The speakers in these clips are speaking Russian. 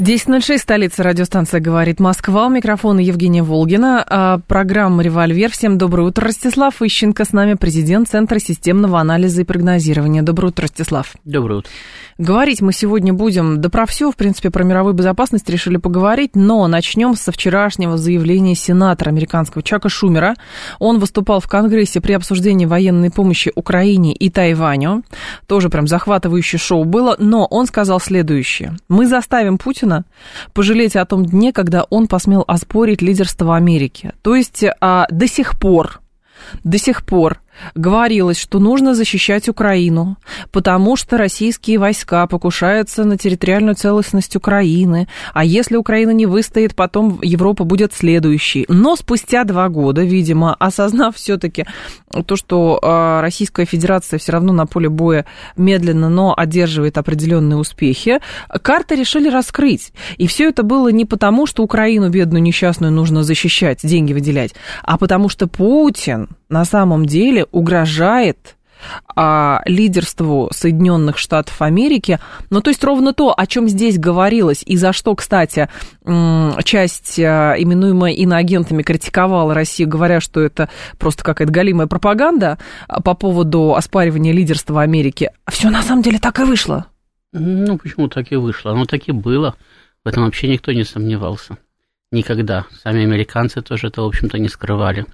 10.06, столица радиостанция «Говорит Москва». У микрофона Евгения Волгина. А, программа «Револьвер». Всем доброе утро. Ростислав Ищенко с нами, президент Центра системного анализа и прогнозирования. Доброе утро, Ростислав. Доброе утро. Говорить мы сегодня будем, да про все, в принципе, про мировую безопасность решили поговорить, но начнем со вчерашнего заявления сенатора американского Чака Шумера. Он выступал в Конгрессе при обсуждении военной помощи Украине и Тайваню. Тоже прям захватывающее шоу было, но он сказал следующее. Мы заставим Путина пожалеть о том дне, когда он посмел оспорить лидерство Америки. То есть а, до сих пор, до сих пор говорилось, что нужно защищать Украину, потому что российские войска покушаются на территориальную целостность Украины, а если Украина не выстоит, потом Европа будет следующей. Но спустя два года, видимо, осознав все-таки то, что а, Российская Федерация все равно на поле боя медленно, но одерживает определенные успехи, карты решили раскрыть. И все это было не потому, что Украину бедную несчастную нужно защищать, деньги выделять, а потому что Путин на самом деле угрожает а, лидерству Соединенных Штатов Америки. Ну, то есть ровно то, о чем здесь говорилось, и за что, кстати, часть, а, именуемая иноагентами, критиковала Россию, говоря, что это просто какая-то галимая пропаганда а, по поводу оспаривания лидерства Америки. Все на самом деле так и вышло. Ну, почему так и вышло? Оно так и было. В этом вообще никто не сомневался. Никогда. Сами американцы тоже это, в общем-то, не скрывали.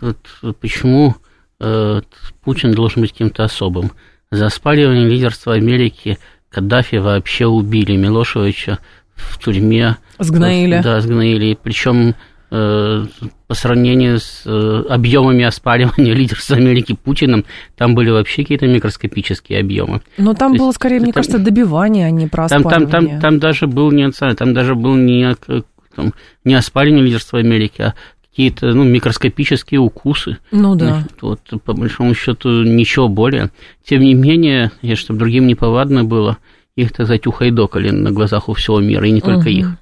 Вот почему э, Путин должен быть каким-то особым. За спаливание лидерства Америки Каддафи вообще убили, Милошевича в тюрьме. Сгноили. Да, сгноили. Причем э, по сравнению с э, объемами оспаривания лидерства Америки Путиным, там были вообще какие-то микроскопические объемы. Но там То было скорее, там, мне кажется, добивание, а не про там, там, там, там даже был не там даже был не, там, не оспаривание лидерства Америки, а какие-то ну, микроскопические укусы. Ну да. вот, по большому счету ничего более. Тем не менее, я, чтобы другим не повадно было, их, так сказать, ухайдокали на глазах у всего мира, и не только угу. их.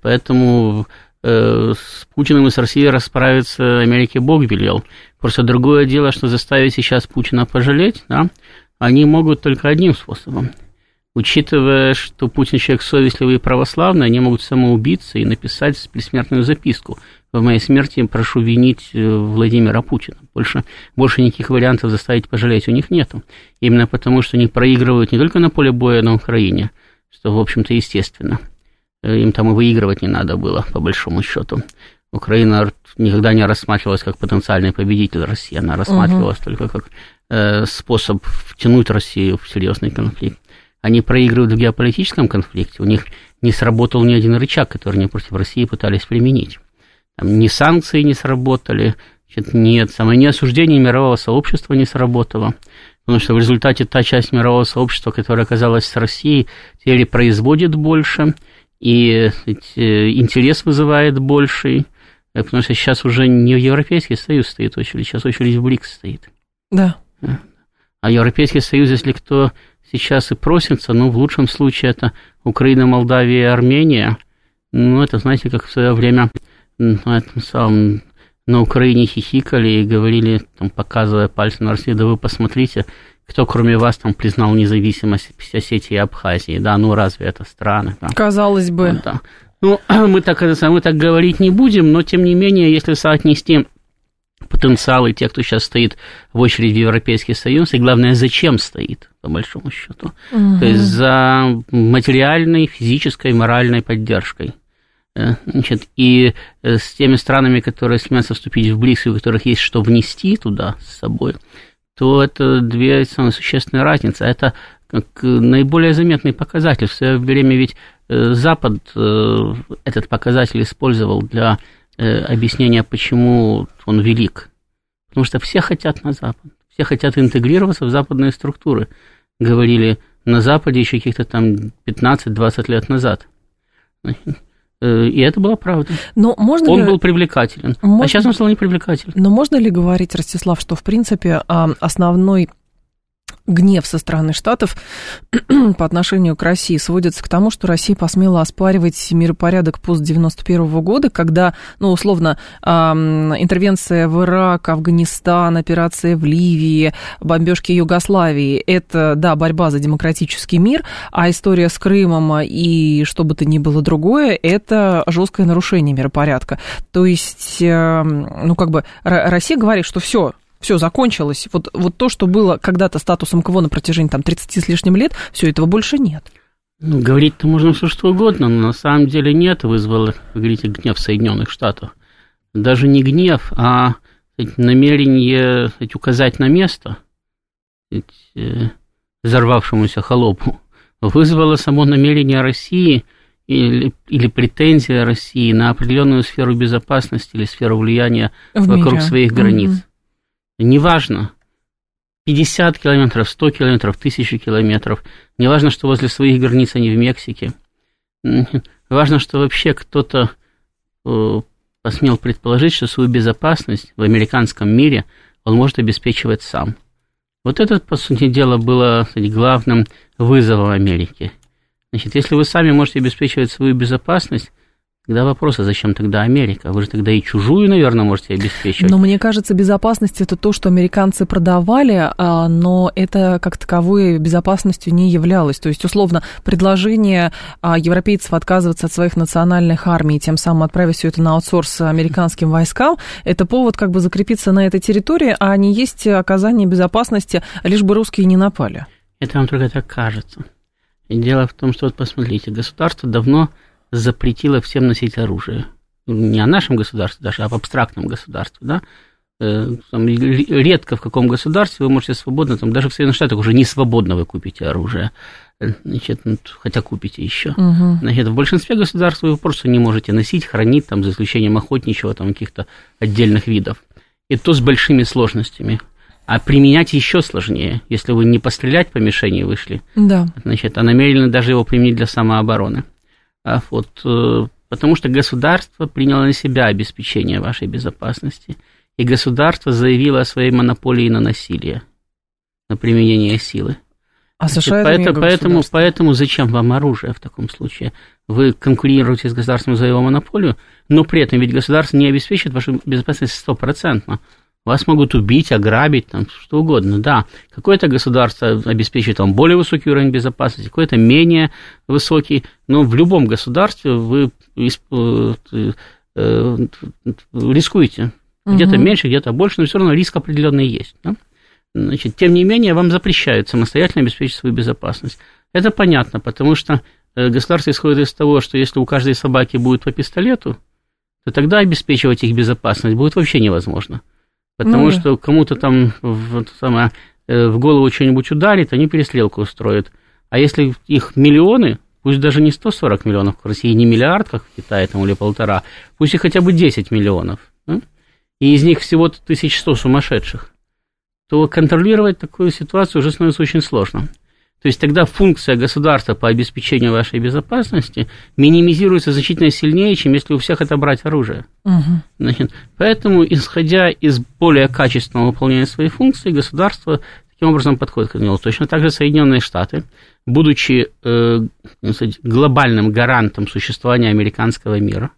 Поэтому э, с Путиным и с Россией расправиться Америке Бог велел. Просто другое дело, что заставить сейчас Путина пожалеть, да, они могут только одним способом. Учитывая, что Путин человек совестливый и православный, они могут самоубиться и написать бессмертную записку – в моей смерти прошу винить э, Владимира Путина. Больше, больше никаких вариантов заставить пожалеть у них нету. Именно потому, что они проигрывают не только на поле боя на Украине, что, в общем-то, естественно. Э, им там и выигрывать не надо было, по большому счету. Украина никогда не рассматривалась как потенциальный победитель России, она рассматривалась угу. только как э, способ втянуть Россию в серьезный конфликт. Они проигрывают в геополитическом конфликте, у них не сработал ни один рычаг, который они против России пытались применить. Там, ни санкции не сработали, значит, нет, самое ни осуждение мирового сообщества не сработало, потому что в результате та часть мирового сообщества, которая оказалась с Россией, теперь производит больше, и интерес вызывает больший, э, потому что сейчас уже не Европейский Союз стоит очередь, сейчас очередь в БРИКС стоит. Да. А Европейский Союз, если кто сейчас и просится, ну, в лучшем случае это Украина, Молдавия и Армения, ну, это, знаете, как в свое время на этом самом на Украине хихикали и говорили, там, показывая пальцем на Россию, да вы посмотрите, кто кроме вас там признал независимость Осетии и Абхазии, да, ну разве это страны? Да? Казалось бы. Вот, да. Ну, мы так, мы так говорить не будем, но тем не менее, если соотнести потенциалы тех, кто сейчас стоит в очередь в Европейский Союз, и главное, зачем стоит, по большому счету. Угу. То есть за материальной, физической, моральной поддержкой. Э, значит, и э, с теми странами, которые стремятся вступить в БРИКС, у которых есть что внести туда с собой, то это две самые существенные разницы. Это как наиболее заметный показатель. В свое время ведь э, Запад этот показатель использовал для объяснения, почему он велик. Потому что все хотят на Запад, все хотят интегрироваться в западные структуры. Говорили на Западе еще каких-то там 15-20 лет назад. Э, и это была правда. Но можно он ли... был привлекателен. А можно... А сейчас он стал непривлекательным. Но можно ли говорить, Ростислав, что, в принципе, основной гнев со стороны Штатов по отношению к России сводится к тому, что Россия посмела оспаривать миропорядок пост 91 года, когда, ну, условно, э, интервенция в Ирак, Афганистан, операция в Ливии, бомбежки Югославии – это, да, борьба за демократический мир, а история с Крымом и что бы то ни было другое – это жесткое нарушение миропорядка. То есть, э, ну, как бы Россия говорит, что все, все закончилось. Вот, вот то, что было когда-то статусом КВО на протяжении там, 30 с лишним лет, все этого больше нет. Ну, говорить-то можно все что угодно, но на самом деле нет, вызвало, вы говорите, гнев Соединенных Штатов. Даже не гнев, а сказать, намерение сказать, указать на место сказать, э, взорвавшемуся холопу вызвало само намерение России или, или претензия России на определенную сферу безопасности или сферу влияния В вокруг мире. своих границ. Неважно, 50 километров, 100 километров, 1000 километров, неважно, что возле своих границ они в Мексике, важно, что вообще кто-то э, посмел предположить, что свою безопасность в американском мире он может обеспечивать сам. Вот это, по сути дела, было кстати, главным вызовом Америки. Значит, если вы сами можете обеспечивать свою безопасность, Тогда вопрос, а зачем тогда Америка? Вы же тогда и чужую, наверное, можете обеспечивать. Но мне кажется, безопасность это то, что американцы продавали, а, но это как таковой безопасностью не являлось. То есть, условно, предложение а, европейцев отказываться от своих национальных армий, тем самым отправить все это на аутсорс американским войскам, это повод как бы закрепиться на этой территории, а не есть оказание безопасности, лишь бы русские не напали. Это вам только так кажется. И дело в том, что вот посмотрите, государство давно запретила всем носить оружие. Не о нашем государстве даже, а в абстрактном государстве, да. Э, там, редко в каком государстве вы можете свободно, там, даже в Соединенных Штатах уже не свободно вы купите оружие, значит, ну, хотя купите еще. Угу. Значит, в большинстве государств вы просто не можете носить, хранить, там, за исключением охотничьего, там, каких-то отдельных видов. И то с большими сложностями. А применять еще сложнее, если вы не пострелять по мишени вышли, да. значит, а намерены даже его применить для самообороны. А вот, э, потому что государство приняло на себя обеспечение вашей безопасности, и государство заявило о своей монополии на насилие, на применение силы. А США Значит, поэтому, поэтому, поэтому зачем вам оружие в таком случае? Вы конкурируете с государством за его монополию, но при этом ведь государство не обеспечит вашу безопасность стопроцентно. Вас могут убить, ограбить, там, что угодно, да. Какое-то государство обеспечивает вам более высокий уровень безопасности, какое-то менее высокий, но в любом государстве вы э, э, рискуете. Где-то угу. меньше, где-то больше, но все равно риск определенный есть. Да? Значит, тем не менее, вам запрещают самостоятельно обеспечить свою безопасность. Это понятно, потому что э, государство исходит из того, что если у каждой собаки будет по пистолету, то тогда обеспечивать их безопасность будет вообще невозможно. Потому ну, что кому-то там в, самое, э, в голову что-нибудь ударит, они перестрелку устроят. А если их миллионы, пусть даже не 140 миллионов в России, не миллиард, как в Китае там, или полтора, пусть их хотя бы 10 миллионов, да? и из них всего-то 1100 сумасшедших, то контролировать такую ситуацию уже становится очень сложно. То есть тогда функция государства по обеспечению вашей безопасности минимизируется значительно сильнее, чем если у всех отобрать оружие. Угу. Значит, поэтому, исходя из более качественного выполнения своей функции, государство таким образом подходит к этому. Точно так же Соединенные Штаты, будучи э, сказать, глобальным гарантом существования американского мира,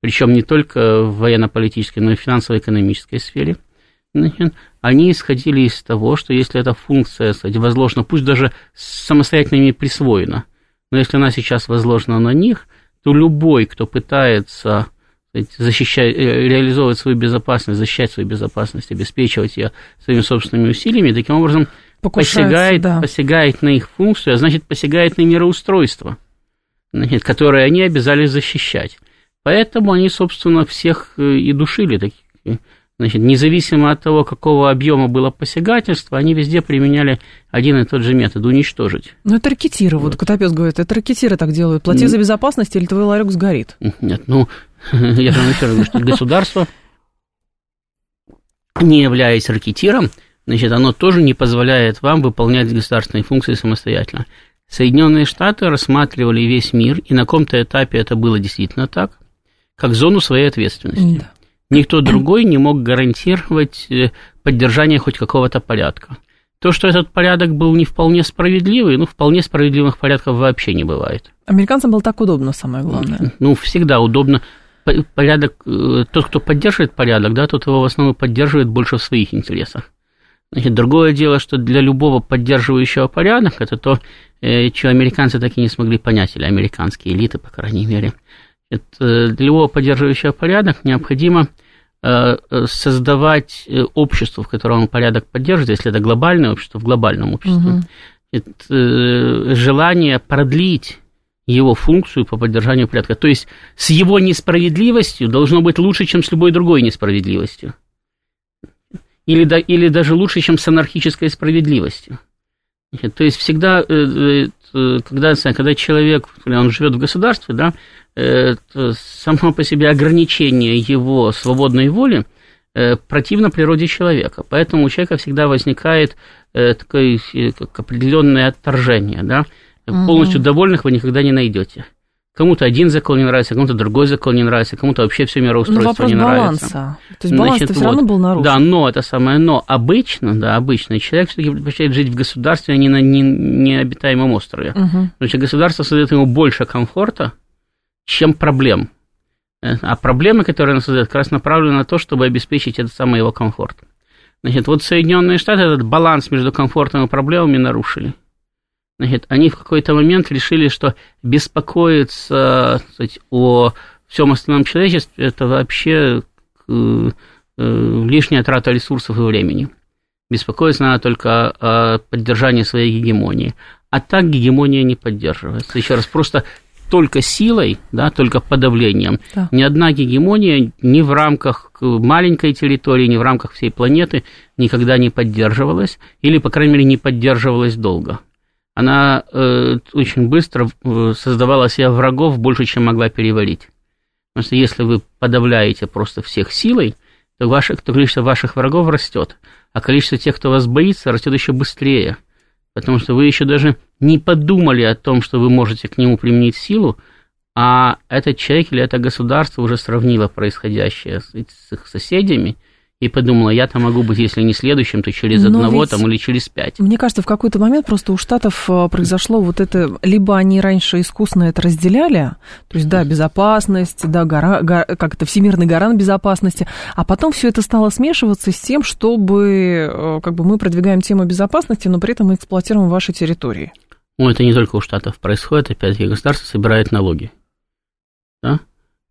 причем не только в военно-политической, но и в финансово-экономической сфере, они исходили из того, что если эта функция кстати, возложена, пусть даже самостоятельно ими присвоена, но если она сейчас возложена на них, то любой, кто пытается защищать, э, реализовывать свою безопасность, защищать свою безопасность, обеспечивать ее своими собственными усилиями, таким образом посягает, да. посягает на их функцию, а значит посягает на мироустройство, значит, которое они обязались защищать. Поэтому они, собственно, всех э, и душили, таких Значит, независимо от того, какого объема было посягательство, они везде применяли один и тот же метод – уничтожить. Ну, это ракетиры. Вот, вот Котопес говорит, это ракетиры так делают. Плати за безопасность, или твой ларек сгорит. Нет, ну, я же вам еще раз говорю, что государство, не являясь ракетиром, значит, оно тоже не позволяет вам выполнять государственные функции самостоятельно. Соединенные Штаты рассматривали весь мир, и на каком-то этапе это было действительно так, как зону своей ответственности. Да. Никто другой не мог гарантировать э, поддержание хоть какого-то порядка. То, что этот порядок был не вполне справедливый, ну, вполне справедливых порядков вообще не бывает. Американцам было так удобно, самое главное. Ну, всегда удобно. Порядок, э, тот, кто поддерживает порядок, да, тот его в основном поддерживает больше в своих интересах. Значит, другое дело, что для любого поддерживающего порядок, это то, э, чего американцы так и не смогли понять, или американские элиты, по крайней мере. Это, для любого поддерживающего порядок необходимо Э, создавать э, общество, в котором он порядок поддерживает, если это глобальное общество, в глобальном обществе, угу. это э, желание продлить его функцию по поддержанию порядка. То есть с его несправедливостью должно быть лучше, чем с любой другой несправедливостью. Или, да, или даже лучше, чем с анархической справедливостью. То есть всегда, когда, когда человек, он живет в государстве, да, само по себе ограничение его свободной воли э, противно природе человека. Поэтому у человека всегда возникает э, такое э, как определенное отторжение. Да? Угу. Полностью довольных вы никогда не найдете. Кому-то один закон не нравится, кому-то другой закон не нравится, кому-то вообще все мироустройство ну, не баланса. нравится. То есть баланс Значит, все вот, равно был нарушен. Да, но это самое но. Обычно, да, обычно человек все-таки предпочитает жить в государстве, а не на не, необитаемом острове. Угу. Значит, государство создает ему больше комфорта, чем проблем. Э, а проблемы, которые он создает, как раз направлены на то, чтобы обеспечить этот самый его комфорт. Значит, вот Соединенные Штаты этот баланс между комфортом и проблемами нарушили. Значит, они в какой-то момент решили, что беспокоиться сказать, о всем остальном человечестве это вообще э, э, лишняя трата ресурсов и времени. Беспокоиться надо только о поддержании своей гегемонии. А так гегемония не поддерживается. Еще раз, просто только силой, да, только подавлением. Да. Ни одна гегемония ни в рамках маленькой территории, ни в рамках всей планеты никогда не поддерживалась, или, по крайней мере, не поддерживалась долго. Она э, очень быстро э, создавала себе врагов больше, чем могла переварить. Потому что если вы подавляете просто всех силой, то, ваше, то количество ваших врагов растет, а количество тех, кто вас боится, растет еще быстрее – потому что вы еще даже не подумали о том, что вы можете к нему применить силу, а этот человек или это государство уже сравнило происходящее с, их соседями – и подумала, я там могу быть, если не следующим, то через Но одного там или через пять. Мне кажется, в какой-то момент просто у Штатов э, произошло вот это, либо они раньше искусно это разделяли, то есть, да, безопасность, да, гора, гора, как это, всемирный гарант безопасности, а потом все это стало смешиваться с тем, чтобы, э, как бы, мы продвигаем тему безопасности, но при этом мы эксплуатируем ваши территории. Ну, это не только у Штатов происходит, опять-таки, государство собирает налоги, да?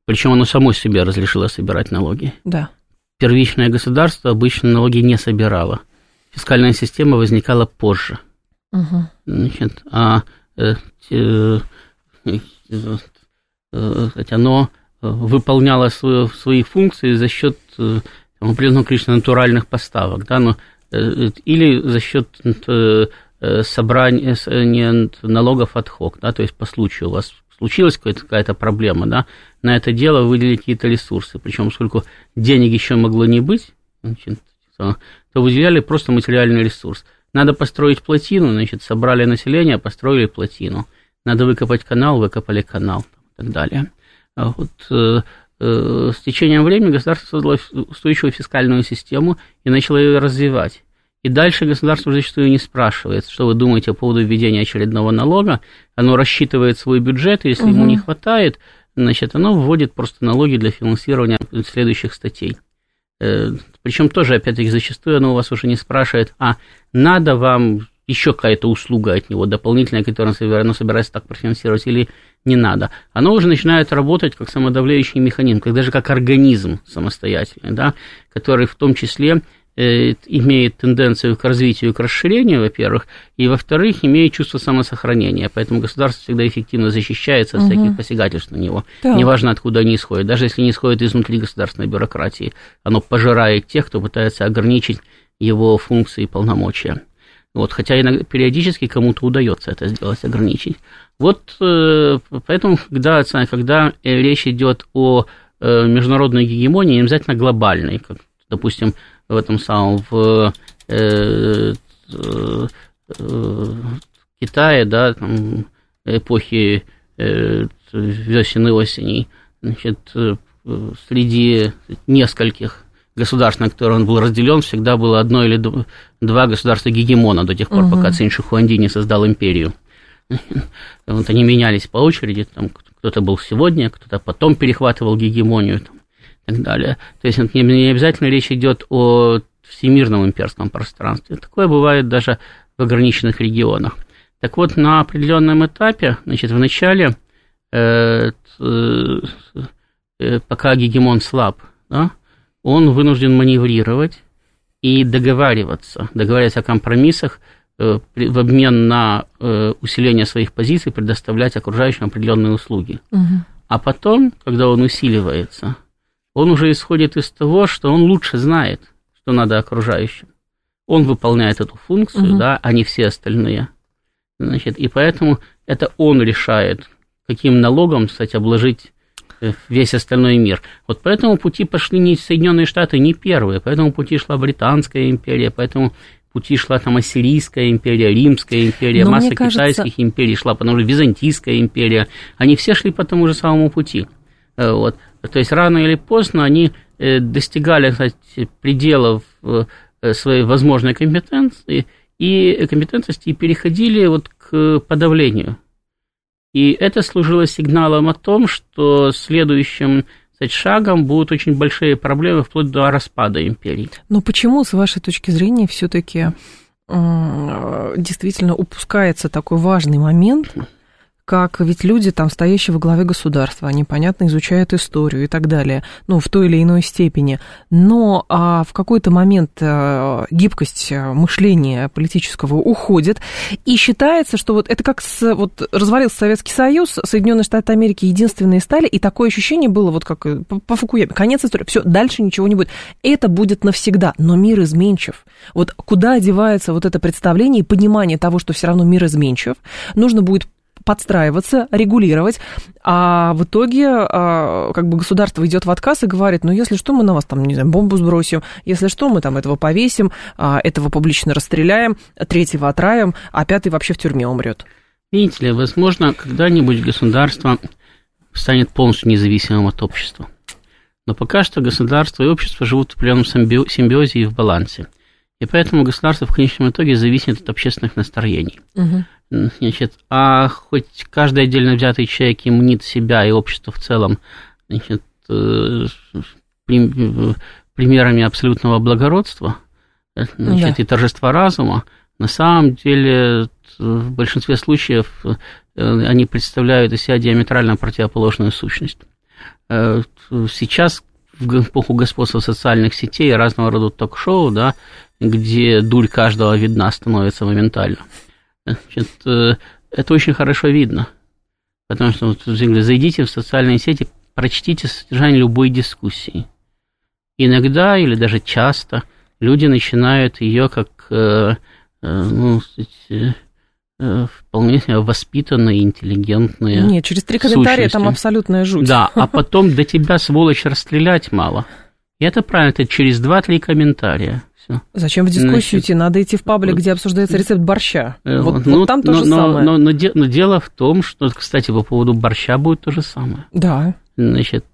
Причем оно само себе разрешило собирать налоги. Да первичное государство обычно налоги не собирало. Фискальная система возникала позже. Угу. Значит, а э, э, э, оно выполняло свою, свои функции за счет э, определенного количества натуральных поставок, да, но, э, или за счет э, собрания налогов от хок, да, то есть по случаю у вас случилась какая-то проблема, да, на это дело выделить какие-то ресурсы. Причем, поскольку денег еще могло не быть, значит, то выделяли просто материальный ресурс. Надо построить плотину, значит, собрали население, построили плотину. Надо выкопать канал, выкопали канал и так далее. А вот, э, э, с течением времени государство создало устойчивую фискальную систему и начало ее развивать. И дальше государство зачастую не спрашивает, что вы думаете по поводу введения очередного налога. Оно рассчитывает свой бюджет, и если угу. ему не хватает, значит, оно вводит просто налоги для финансирования следующих статей. Э, Причем тоже, опять-таки, зачастую оно у вас уже не спрашивает, а надо вам еще какая-то услуга от него дополнительная, которую оно собирается так профинансировать, или не надо. Оно уже начинает работать как самодавляющий механизм, как даже как организм самостоятельный, да, который в том числе имеет тенденцию к развитию и к расширению, во-первых, и, во-вторых, имеет чувство самосохранения. Поэтому государство всегда эффективно защищается от угу. всяких посягательств на него. Да. Неважно, откуда они исходят. Даже если не исходят изнутри государственной бюрократии, оно пожирает тех, кто пытается ограничить его функции и полномочия. Вот, хотя иногда, периодически кому-то удается это сделать, ограничить. Вот э, поэтому, когда, когда речь идет о э, международной гегемонии, не обязательно глобальной, как, допустим, в этом самом, в э, э, Китае, да, там, эпохи э, весен и осеней, значит, э, среди нескольких государств, на которые он был разделен, всегда было одно или два государства гегемона до тех пор, угу. пока Цинь Шихуанди не создал империю. Вот они менялись по очереди, там кто-то был сегодня, кто-то потом перехватывал гегемонию так далее. То есть не, не обязательно речь идет о всемирном имперском пространстве. Такое бывает даже в ограниченных регионах. Так вот, на определенном этапе, значит, в начале, э, э, э, пока гегемон слаб, да, он вынужден маневрировать и договариваться, договариваться о компромиссах э, в обмен на э, усиление своих позиций, предоставлять окружающим определенные услуги. Угу. А потом, когда он усиливается, он уже исходит из того, что он лучше знает, что надо окружающим. Он выполняет эту функцию, угу. да, а не все остальные. Значит, и поэтому это он решает, каким налогом, кстати, обложить э, весь остальной мир. Вот по этому пути пошли не Соединенные Штаты, не первые, по этому пути шла Британская империя, поэтому пути шла там Ассирийская империя, Римская империя, Но масса кажется... китайских империй шла, потому что Византийская империя, они все шли по тому же самому пути. Э, вот. То есть рано или поздно они э, достигали кстати, пределов своей возможной компетенции, и компетентности и переходили вот к подавлению. И это служило сигналом о том, что следующим кстати, шагом будут очень большие проблемы вплоть до распада империи. Но почему, с вашей точки зрения, все-таки действительно упускается такой важный момент, как ведь люди, там, стоящие во главе государства, они, понятно, изучают историю и так далее, ну, в той или иной степени. Но а, в какой-то момент а, гибкость э, мышления политического уходит, и считается, что вот это как с, вот развалился Советский Союз, Соединенные Штаты Америки единственные стали, и такое ощущение было вот как э, по, по Фукуяме, конец истории, все, дальше ничего не будет. Это будет навсегда, но мир изменчив. Вот куда одевается вот это представление и понимание того, что все равно мир изменчив, нужно будет подстраиваться, регулировать, а в итоге а, как бы государство идет в отказ и говорит, ну, если что, мы на вас там, не знаю, бомбу сбросим, если что, мы там этого повесим, а, этого публично расстреляем, третьего отравим, а пятый вообще в тюрьме умрет. Видите ли, возможно, когда-нибудь государство станет полностью независимым от общества. Но пока что государство и общество живут в определенном симбиозе и в балансе. И поэтому государство в конечном итоге зависит от общественных настроений. Угу. Значит, а хоть каждый отдельно взятый человек имнит себя и общество в целом значит, э, примерами абсолютного благородства значит, да. и торжества разума, на самом деле в большинстве случаев э, они представляют из себя диаметрально противоположную сущность. Э, сейчас в эпоху господства социальных сетей и разного рода ток-шоу, да, где дурь каждого видна становится моментально – Значит, э, это очень хорошо видно. Потому что вот, зайдите в социальные сети, прочтите содержание любой дискуссии. Иногда или даже часто люди начинают ее как э, э, ну, вполне воспитанные, интеллигентные. Нет, через три комментария сущности. там абсолютная жуть. Да, а потом до тебя, сволочь, расстрелять мало. И это правильно, это через два-три комментария все. Зачем в дискуссию Значит, идти? Надо идти в паблик, где обсуждается рецепт борща. Э, вот, ну, вот там то но, же но, самое. Но, но, но, но дело в том, что, кстати, по поводу борща будет то же самое. Да. Значит,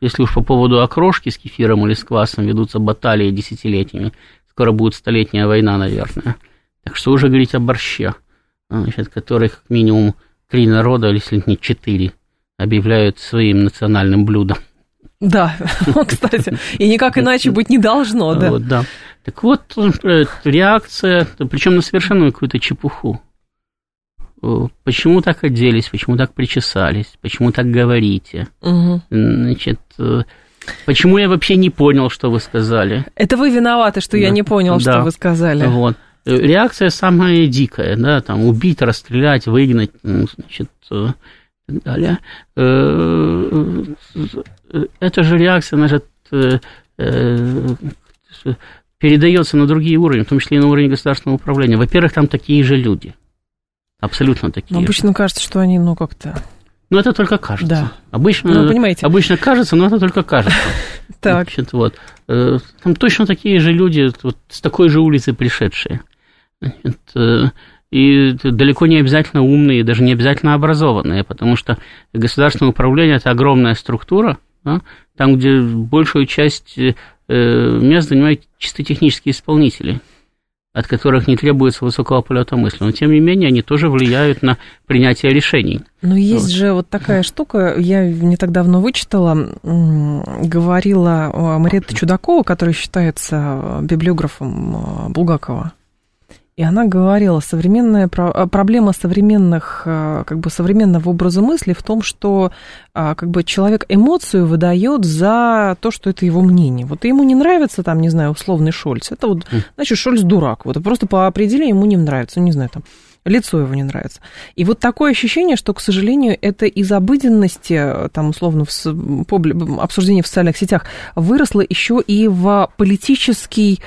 если уж по поводу окрошки с кефиром или с квасом ведутся баталии десятилетиями, скоро будет столетняя война, наверное. Так что уже говорить о борще, значит, который как минимум три народа, если не четыре, объявляют своим национальным блюдом. Да, кстати, и никак иначе быть не должно, да. Вот, да. Так вот, э, реакция, причем на совершенно какую-то чепуху. Э, почему так оделись, почему так причесались, почему так говорите? Угу. Значит, э, почему я вообще не понял, что вы сказали? Это вы виноваты, что да. я не понял, да. что вы сказали. Вот. Реакция самая дикая, да, там убить, расстрелять, выгнать, значит, так далее эта же реакция, значит, передается на другие уровни, в том числе и на уровень государственного управления. Во-первых, там такие же люди. Абсолютно такие. Но обычно же. кажется, что они, ну, как-то... Ну, это только кажется. Да. Обычно, ну, понимаете. обычно кажется, но это только кажется. Так. Значит, вот. Э, там точно такие же люди, вот, с такой же улицы пришедшие. Значит, и далеко не обязательно умные, даже не обязательно образованные, потому что государственное управление – это огромная структура, да, там, где большую часть э, мест занимают чисто технические исполнители – от которых не требуется высокого полета мысли. Но, тем не менее, они тоже влияют на принятие решений. Но есть вот. же вот такая штука, я не так давно вычитала, говорила Мариетта Чудакова, которая считается библиографом Булгакова. И она говорила, современная э, проблема современных, э, как бы современного образа мысли в том, что а, как бы человек эмоцию выдает за то, что это его мнение. Вот ему не нравится, там, не знаю, условный Шольц. Это вот, хм. значит, Шольц дурак. Вот просто по определению ему не нравится. Ну, не знаю, там, лицо его не нравится. И вот такое ощущение, что, к сожалению, это из обыденности, там, условно, в обсуждении в социальных сетях выросло еще и в политический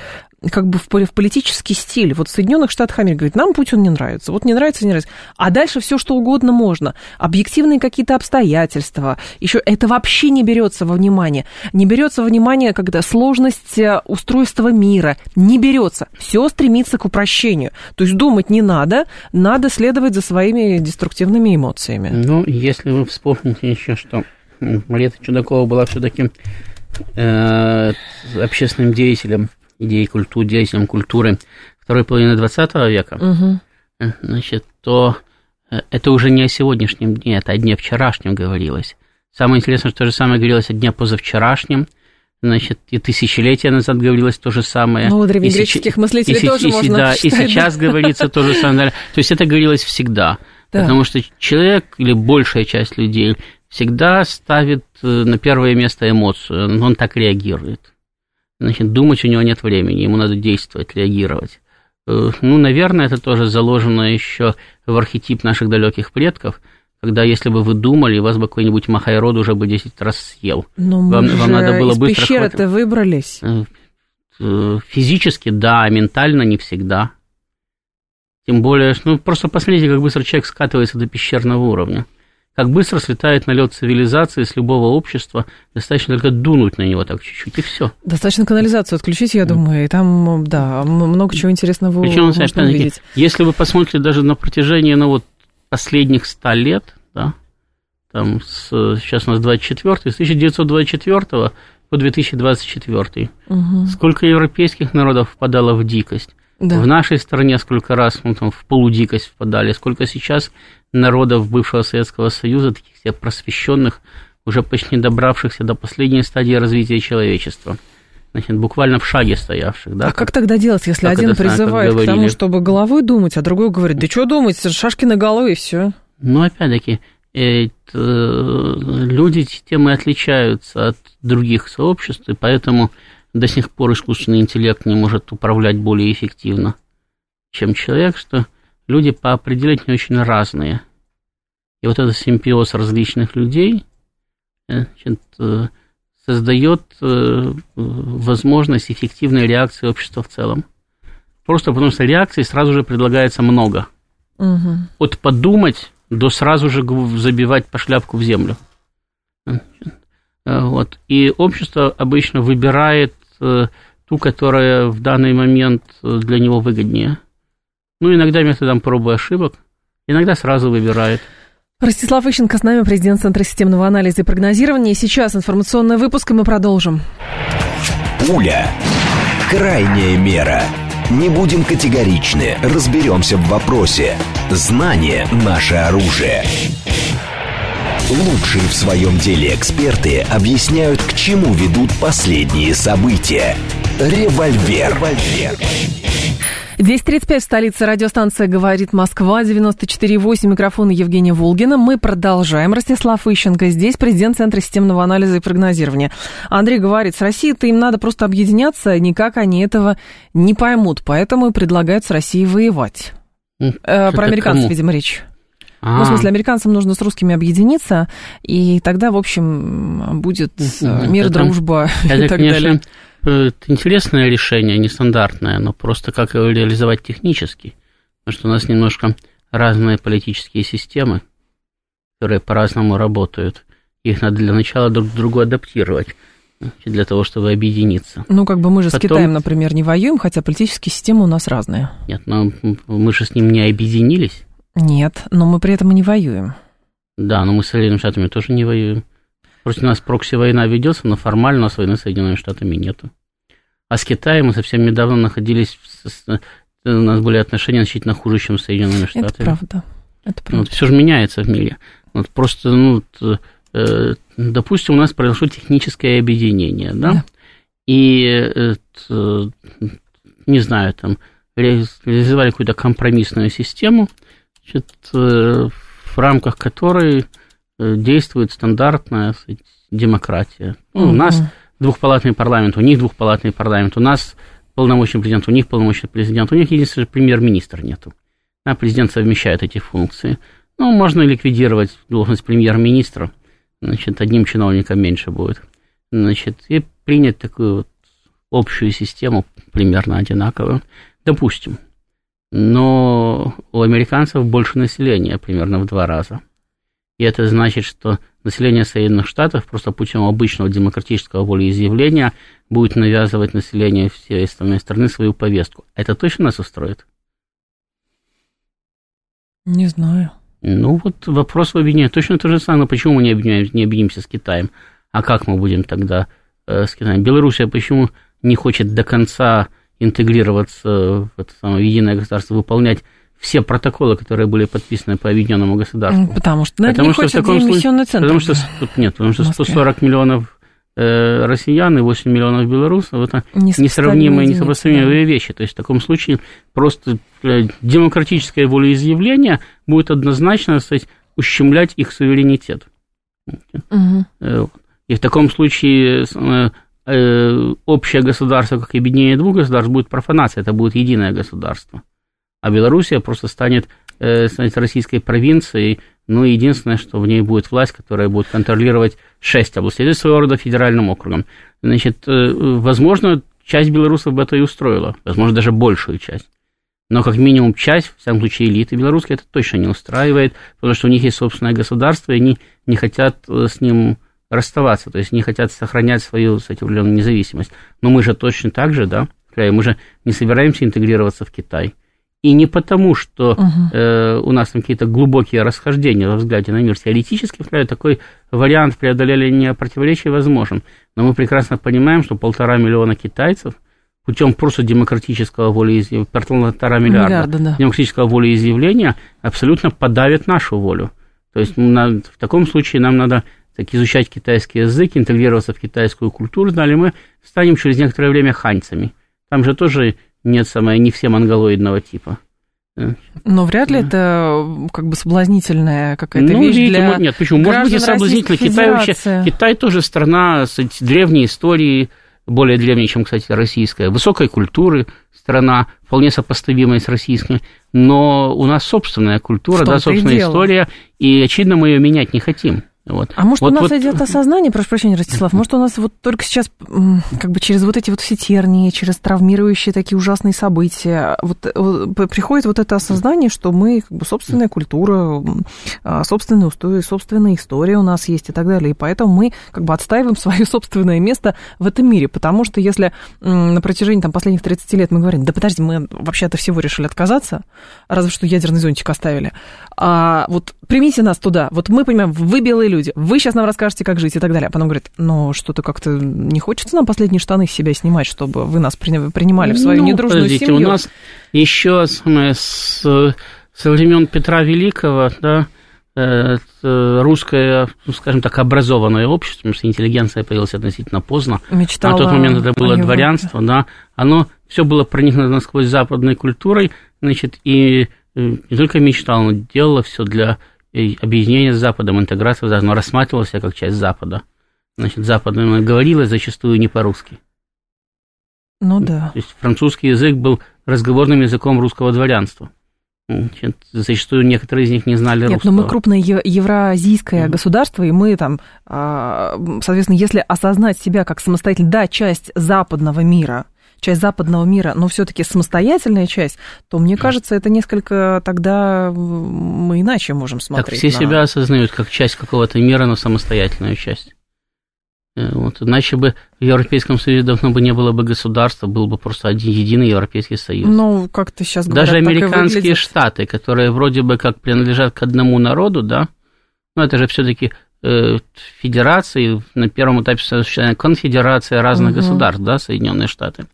как бы в, политический стиль. Вот в Соединенных Штатах Америки говорит, нам Путин не нравится, вот не нравится, не нравится. А дальше все что угодно можно. Объективные какие-то обстоятельства. Еще это вообще не берется во внимание. Не берется во внимание, когда сложность э, устройства мира не берется. Все стремится к упрощению. То есть думать не надо, надо следовать за своими деструктивными эмоциями. Ну, если вы вспомните еще, что Марета Чудакова была все-таки э, общественным деятелем идеей культуры, деятелем культуры второй половины 20 века, угу. значит, то э, это уже не о сегодняшнем дне, это о дне вчерашнем говорилось. Самое интересное, что то же самое говорилось о дне позавчерашнем, значит, и тысячелетия назад говорилось то же самое. Ну, у древнегреческих мыслителей и, тоже и, можно да, считать, И сейчас да. говорится то же самое. То есть это говорилось всегда. Да. Потому что человек или большая часть людей всегда ставит э, на первое место эмоцию, он так реагирует значит, думать у него нет времени, ему надо действовать, реагировать. Э, ну, наверное, это тоже заложено еще в архетип наших далеких предков, когда если бы вы думали, вас бы какой-нибудь Махайрод уже бы 10 раз съел. Но ну, вам, вам надо было из быстро пещеры-то выбрались. Э, э, физически, да, а ментально не всегда. Тем более, ну, просто посмотрите, как быстро человек скатывается до пещерного уровня как быстро слетает налет цивилизации с любого общества, достаточно только дунуть на него так чуть-чуть, и все. Достаточно канализацию отключить, я думаю, и там, да, много чего интересного Причем, можно увидеть. Если вы посмотрите даже на протяжении, ну, вот, последних ста лет, да, там, с, сейчас у нас 24 с 1924 по 2024, угу. сколько европейских народов впадало в дикость, да. В нашей стране сколько раз мы там в полудикость впадали, сколько сейчас народов бывшего Советского Союза, таких себе просвещенных, уже почти добравшихся до последней стадии развития человечества. Значит, буквально в шаге стоявших. Да, а как, как тогда делать, если как один призывает к тому, чтобы головой думать, а другой говорит, да что думать, шашки на голове и все. Ну, опять-таки, э, люди темы отличаются от других сообществ, и поэтому до сих пор искусственный интеллект не может управлять более эффективно, чем человек, что люди по определению очень разные. И вот этот симбиоз различных людей э, значит, э, создает э, возможность эффективной реакции общества в целом. Просто потому что реакций сразу же предлагается много. Угу. От подумать до сразу же забивать по шляпку в землю. Вот. И общество обычно выбирает ту, которая в данный момент для него выгоднее. Ну, иногда методом пробы и ошибок, иногда сразу выбирает. Ростислав Ищенко с нами, президент Центра системного анализа и прогнозирования. Сейчас информационный выпуск, и мы продолжим. Пуля. Крайняя мера. Не будем категоричны, разберемся в вопросе. Знание – наше оружие. Лучшие в своем деле эксперты объясняют, к чему ведут последние события. Револьвер. Револьвер. 10.35 в столице радиостанция «Говорит Москва», 94.8, микрофон Евгения Волгина. Мы продолжаем. Ростислав Ищенко здесь, президент Центра системного анализа и прогнозирования. Андрей говорит, с Россией-то им надо просто объединяться, никак они этого не поймут, поэтому и предлагают с Россией воевать. Э, про американцев, видимо, речь. А-а-а. Ну, в смысле, американцам нужно с русскими объединиться, и тогда, в общем, будет мир, это, дружба и так далее. Это интересное решение, нестандартное, но просто как его реализовать технически. Потому что у нас немножко разные политические системы, которые по-разному работают. Их надо для начала друг к другу адаптировать. для того, чтобы объединиться. Ну, как бы мы же Потом... с Китаем, например, не воюем, хотя политические системы у нас разные. Нет, но мы же с ним не объединились. Нет, но мы при этом и не воюем. Да, но мы с Соединенными Штатами тоже не воюем. Против нас прокси-война ведется, но формально у нас войны с Соединенными Штатами нету. А с Китаем мы совсем недавно находились, у нас были отношения значительно хуже, чем с Соединенными Штатами. Это правда. Это правда. Вот, все же меняется в мире. Вот просто, ну, э, допустим, у нас произошло техническое объединение, да? да. И, э, не знаю, там, реализовали какую-то компромиссную систему, значит, э, в рамках которой э, действует стандартная демократия. Ну, У нас двухпалатный парламент, у них двухпалатный парламент, у нас полномочный президент, у них полномочный президент, у них единственный премьер-министр нету. А президент совмещает эти функции. Ну, можно ликвидировать должность премьер-министра, значит, одним чиновником меньше будет. Значит, и принять такую вот общую систему, примерно одинаковую. Допустим. Но у американцев больше населения, примерно в два раза. И это значит, что население Соединенных Штатов просто путем обычного демократического волеизъявления будет навязывать населению всей остальной страны свою повестку. Это точно нас устроит? Не знаю. Ну, вот вопрос в объединении. Точно то же самое. Почему мы не, объединяем, не объединимся с Китаем? А как мы будем тогда э, с Китаем? Белоруссия почему не хочет до конца интегрироваться в это самое единое государство, выполнять все протоколы, которые были подписаны по объединенному государству. Потому что, ну, потому что в таком случае, центр. Потому что, нет, потому что 140 миллионов э, россиян и 8 миллионов белорусов это несравнимые, несопоставимые да. вещи. То есть в таком случае просто э, демократическое волеизъявление будет однозначно сказать, ущемлять их суверенитет. Угу. И в таком случае общее государство, как объединение двух государств, будет профанация, это будет единое государство а Белоруссия просто станет, э, станет российской провинцией, ну, единственное, что в ней будет власть, которая будет контролировать шесть областей, это своего рода федеральным округом. Значит, э, возможно, часть белорусов бы это и устроила, возможно, даже большую часть. Но как минимум часть, в всяком случае элиты белорусской, это точно не устраивает, потому что у них есть собственное государство, и они не хотят э, с ним расставаться, то есть не хотят сохранять свою, кстати, определенную независимость. Но мы же точно так же, да, мы же не собираемся интегрироваться в Китай – и не потому, что угу. э, у нас там какие-то глубокие расхождения во взгляде на мир. Теоретически, в такой вариант преодоления противоречий возможен. Но мы прекрасно понимаем, что полтора миллиона китайцев путем просто демократического волеизъявления, полтора миллиарда, миллиарда да. демократического волеизъявления абсолютно подавит нашу волю. То есть на, в таком случае нам надо так, изучать китайский язык, интегрироваться в китайскую культуру, далее мы станем через некоторое время ханьцами. Там же тоже нет самое не все монголоидного типа. Но вряд ли да. это как бы соблазнительная какая-то ну, вещь видите, для Нет, почему? Может быть и соблазнительная. Китай вообще, Китай тоже страна с древней историей, более древней, чем, кстати, российская, высокой культуры страна, вполне сопоставимая с российской, но у нас собственная культура, да, собственная история, и, очевидно, мы ее менять не хотим. Вот. А может, вот, у нас вот... идет осознание, прошу прощения, Ростислав, может, у нас вот только сейчас, как бы через вот эти вот все тернии, через травмирующие такие ужасные события, вот, вот приходит вот это осознание, что мы, как бы, собственная культура, а, собственные устои, собственная история у нас есть и так далее, и поэтому мы, как бы, отстаиваем свое собственное место в этом мире, потому что если на протяжении, там, последних 30 лет мы говорим, да подожди, мы вообще от всего решили отказаться, разве что ядерный зонтик оставили, а вот примите нас туда, вот мы понимаем, вы белые люди, вы сейчас нам расскажете, как жить и так далее. А потом говорит, ну, что-то как-то не хочется нам последние штаны с себя снимать, чтобы вы нас принимали в свою ну, недружную подождите, семью. у нас еще с, со времен Петра Великого, да, э, русское, ну, скажем так, образованное общество, потому что интеллигенция появилась относительно поздно. Мечтала На тот момент это было дворянство, да, оно все было проникнуто насквозь западной культурой, значит, и э, не только мечтало, но делало все для объединение с Западом, интеграция должно рассматривалась как часть Запада. Значит, Запад говорилось зачастую не по-русски. Ну да. То есть французский язык был разговорным языком русского дворянства. Значит, зачастую некоторые из них не знали Нет, русского. но мы крупное евразийское mm-hmm. государство, и мы там, а, соответственно, если осознать себя как самостоятельно, да, часть западного мира, часть западного мира, но все-таки самостоятельная часть, то мне кажется, это несколько тогда мы иначе можем смотреть. Так все на... себя осознают как часть какого-то мира, но самостоятельную часть. Вот, иначе бы в Европейском Союзе давно бы не было бы государства, был бы просто один единый Европейский Союз. Ну, как-то сейчас говорят, Даже американские штаты, которые вроде бы как принадлежат к одному народу, да, но это же все-таки э, федерации, на первом этапе существования конфедерация разных угу. государств, да, Соединенные Штаты.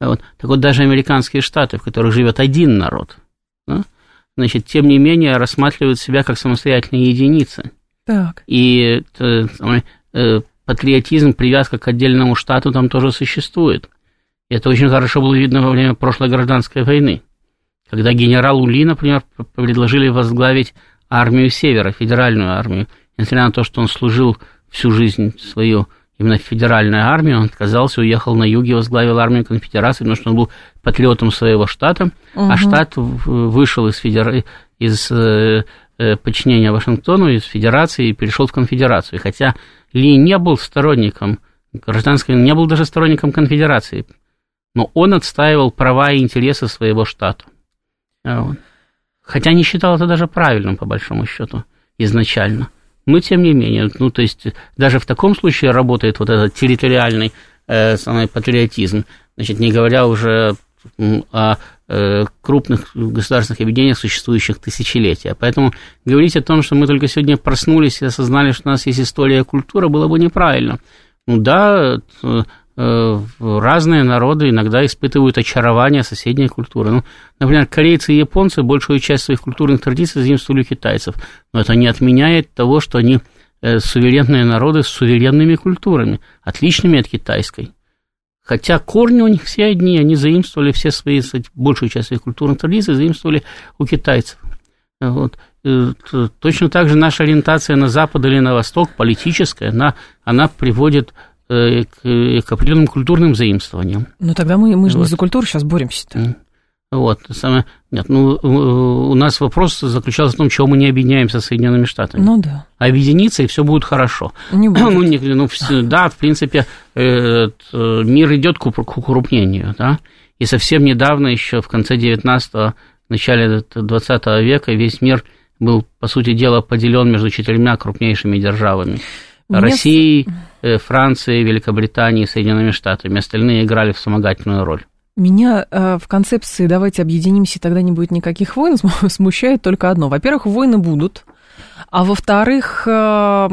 Вот. Так вот, даже американские штаты, в которых живет один народ, да, значит, тем не менее рассматривают себя как самостоятельные единицы. Так. И э, э, патриотизм, привязка к отдельному штату там тоже существует. И это очень хорошо было видно во время прошлой гражданской войны, когда генералу Ли, например, предложили возглавить армию Севера, федеральную армию. Несмотря на то, что он служил всю жизнь свою именно в федеральной армии, он отказался, уехал на юг и возглавил армию конфедерации, потому что он был патриотом своего штата, угу. а штат вышел из, федера... из э, э, подчинения Вашингтону, из федерации и перешел в конфедерацию. Хотя ли не был сторонником гражданской, не был даже сторонником конфедерации, но он отстаивал права и интересы своего штата. А Хотя не считал это даже правильным, по большому счету, изначально. Но тем не менее, ну то есть даже в таком случае работает вот этот территориальный э, самый патриотизм, значит, не говоря уже о э, крупных государственных объединениях, существующих тысячелетия. Поэтому говорить о том, что мы только сегодня проснулись и осознали, что у нас есть история и культура, было бы неправильно. Ну да, э, разные народы иногда испытывают очарование соседней культуры. Ну, например, корейцы и японцы большую часть своих культурных традиций заимствовали у китайцев, но это не отменяет того, что они суверенные народы с суверенными культурами, отличными от китайской. Хотя корни у них все одни, они заимствовали все свои, большую часть своих культурных традиций заимствовали у китайцев. Вот. Э, точно так же наша ориентация на Запад или на Восток, политическая, она, она приводит э, к, к определенным культурным заимствованиям. Ну тогда мы, мы же вот. не за культуру сейчас боремся-то. Вот, самое... Нет, ну, у нас вопрос заключался в том, чего мы не объединяемся с Соединенными Штатами. Ну да. Объединиться, и все будет хорошо. Не будет. ну, не, ну, да, в принципе, э, мир идет к укрупнению, да, и совсем недавно, еще в конце 19-го, начале 20 века, весь мир был, по сути дела, поделен между четырьмя крупнейшими державами. Мне... Россией, э, Францией, Великобританией, Соединенными Штатами. Остальные играли в вспомогательную роль. Меня э, в концепции «давайте объединимся, тогда не будет никаких войн» смущает только одно. Во-первых, войны будут, а во-вторых, э,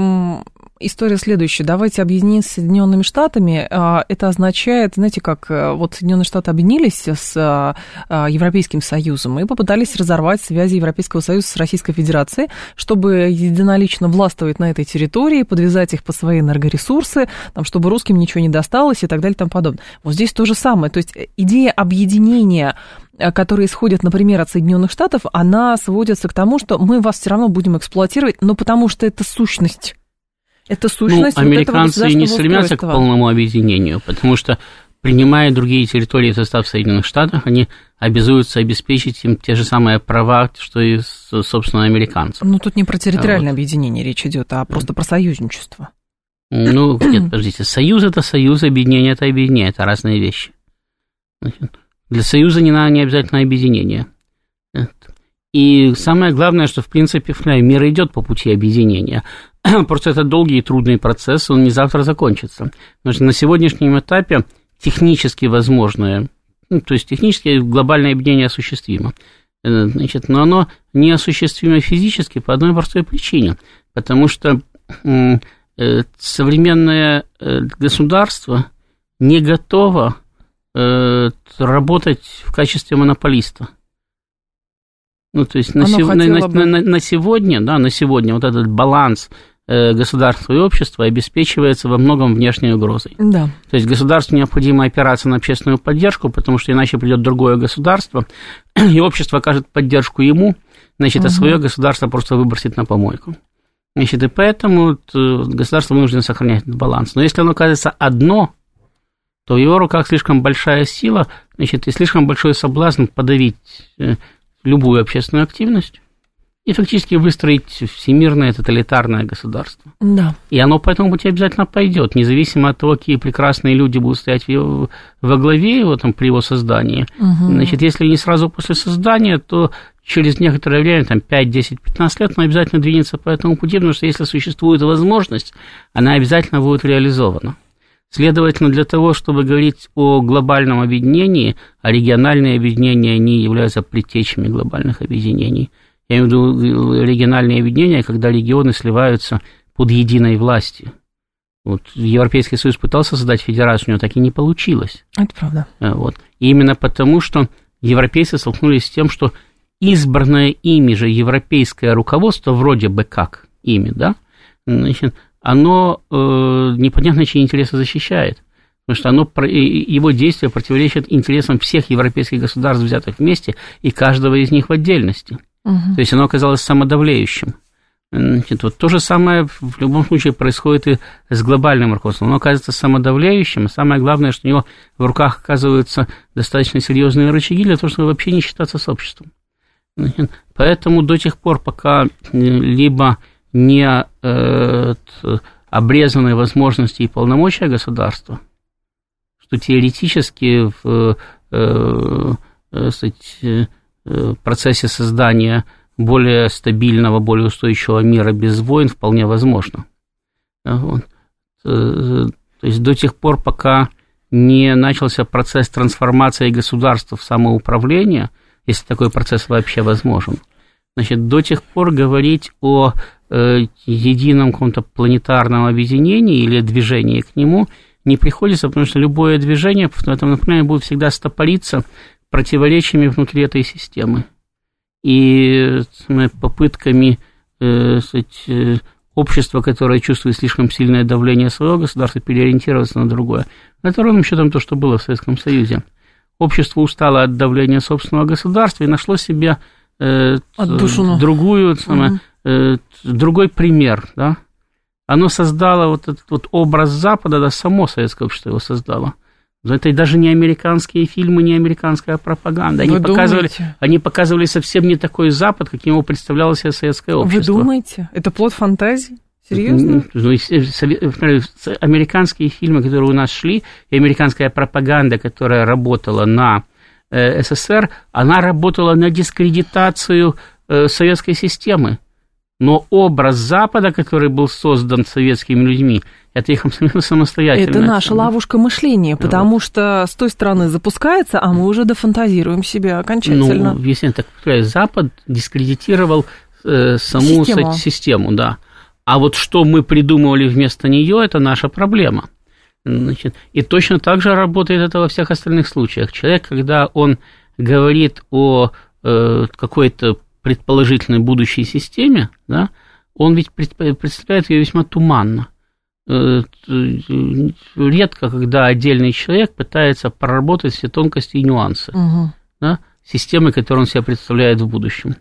история следующая. Давайте объединимся с Соединенными Штатами. А, это означает, знаете, как э, вот Соединенные Штаты объединились с а, а, Европейским Союзом и попытались разорвать связи Европейского Союза с Российской Федерацией, чтобы единолично властвовать на этой территории, подвязать их под свои энергоресурсы, там, чтобы русским ничего не досталось и так далее и тому подобное. Вот здесь то же самое. То есть э, идея объединения э, которые исходят, например, от Соединенных Штатов, она сводится к тому, что мы вас все равно будем эксплуатировать, но потому что это сущность это сущность ну, американцы вот не стремятся к полному объединению, потому что, принимая другие территории в состав Соединенных Штатов, они обязуются обеспечить им те же самые права, что и, собственно, американцам. Ну, тут не про территориальное вот. объединение речь идет, а просто про союзничество. Ну, нет, подождите, союз – это союз, объединение – это объединение, это разные вещи. Для союза не надо не обязательно объединение. И самое главное, что, в принципе, мир идет по пути объединения. Просто это долгий и трудный процесс, он не завтра закончится. Потому что на сегодняшнем этапе технически возможное, ну, то есть технически глобальное объединение осуществимо. Э, значит, но оно не осуществимо физически по одной простой причине. Потому что э, современное э, государство не готово работать в качестве монополиста. Ну, то есть на, сев... на, на, на, на сегодня, да, на сегодня вот этот баланс Э, государства и общества обеспечивается во многом внешней угрозой. Да. То есть государству необходимо опираться на общественную поддержку, потому что иначе придет другое государство, и общество окажет поддержку ему, значит, угу. а свое государство просто выбросит на помойку. Значит, и поэтому государство вынуждено сохранять этот баланс. Но если оно окажется одно, то в его руках слишком большая сила, значит, и слишком большой соблазн подавить э, любую общественную активность. И фактически выстроить всемирное тоталитарное государство. Да. И оно по этому пути обязательно пойдет, независимо от того, какие прекрасные люди будут стоять его, во главе его там, при его создании. Угу. Значит, если не сразу после создания, то через некоторое время, там 5, 10, 15 лет, он обязательно двинется по этому пути, потому что если существует возможность, она обязательно будет реализована. Следовательно, для того, чтобы говорить о глобальном объединении, а региональные объединения, они являются предтечами глобальных объединений. Я имею в виду региональные объединения, когда регионы сливаются под единой властью. Вот Европейский Союз пытался создать федерацию, у него так и не получилось. Это правда. Э, вот. И именно потому, что европейцы столкнулись с тем, что избранное ими же европейское руководство, вроде бы как ими, да, значит, оно э, непонятно чьи интересы защищает. Потому что оно, его действия противоречат интересам всех европейских государств, взятых вместе, и каждого из них в отдельности. Угу. То есть оно оказалось самодавляющим. Значит, вот то же самое в любом случае происходит и с глобальным руководством. Оно оказывается самодавляющим, и самое главное, что у него в руках оказываются достаточно серьезные рычаги для того, чтобы вообще не считаться с обществом. Значит, поэтому до тех пор, пока либо не э, обрезаны возможности и полномочия государства, что теоретически в э, э, э, процессе создания более стабильного, более устойчивого мира без войн вполне возможно. Вот. Э, то есть до тех пор, пока не начался процесс трансформации государства в самоуправление, если такой процесс вообще возможен, значит, до тех пор говорить о Э, едином каком-то планетарном объединении или движении к нему не приходится, потому что любое движение в этом направлении будет всегда стопориться противоречиями внутри этой системы. И попытками э, сказать, э, общества, которое чувствует слишком сильное давление своего государства, переориентироваться на другое. Это ровным счетом то, что было в Советском Союзе. Общество устало от давления собственного государства и нашло себе э, другую, самое, Э, другой пример, да, оно создало вот этот вот образ Запада, да, само советское общество его создало. Это даже не американские фильмы, не американская пропаганда. Они, показывали, они показывали совсем не такой Запад, каким его представляло себе советское общество. Вы думаете? Это плод фантазии? Серьезно? Ну, американские фильмы, которые у нас шли, и американская пропаганда, которая работала на э, СССР, она работала на дискредитацию э, советской системы. Но образ Запада, который был создан советскими людьми, это их абсолютно самостоятельно. Это наша ловушка мышления, потому вот. что с той стороны запускается, а мы уже дофантазируем себя окончательно. Ну, если так сказать, Запад дискредитировал э, саму систему. систему, да. А вот что мы придумывали вместо нее, это наша проблема. Значит, и точно так же работает это во всех остальных случаях. Человек, когда он говорит о э, какой-то предположительной будущей системе, да, он ведь представляет ее весьма туманно. Э, редко, когда отдельный человек пытается проработать все тонкости и нюансы угу. да, системы, которую он себе представляет в будущем.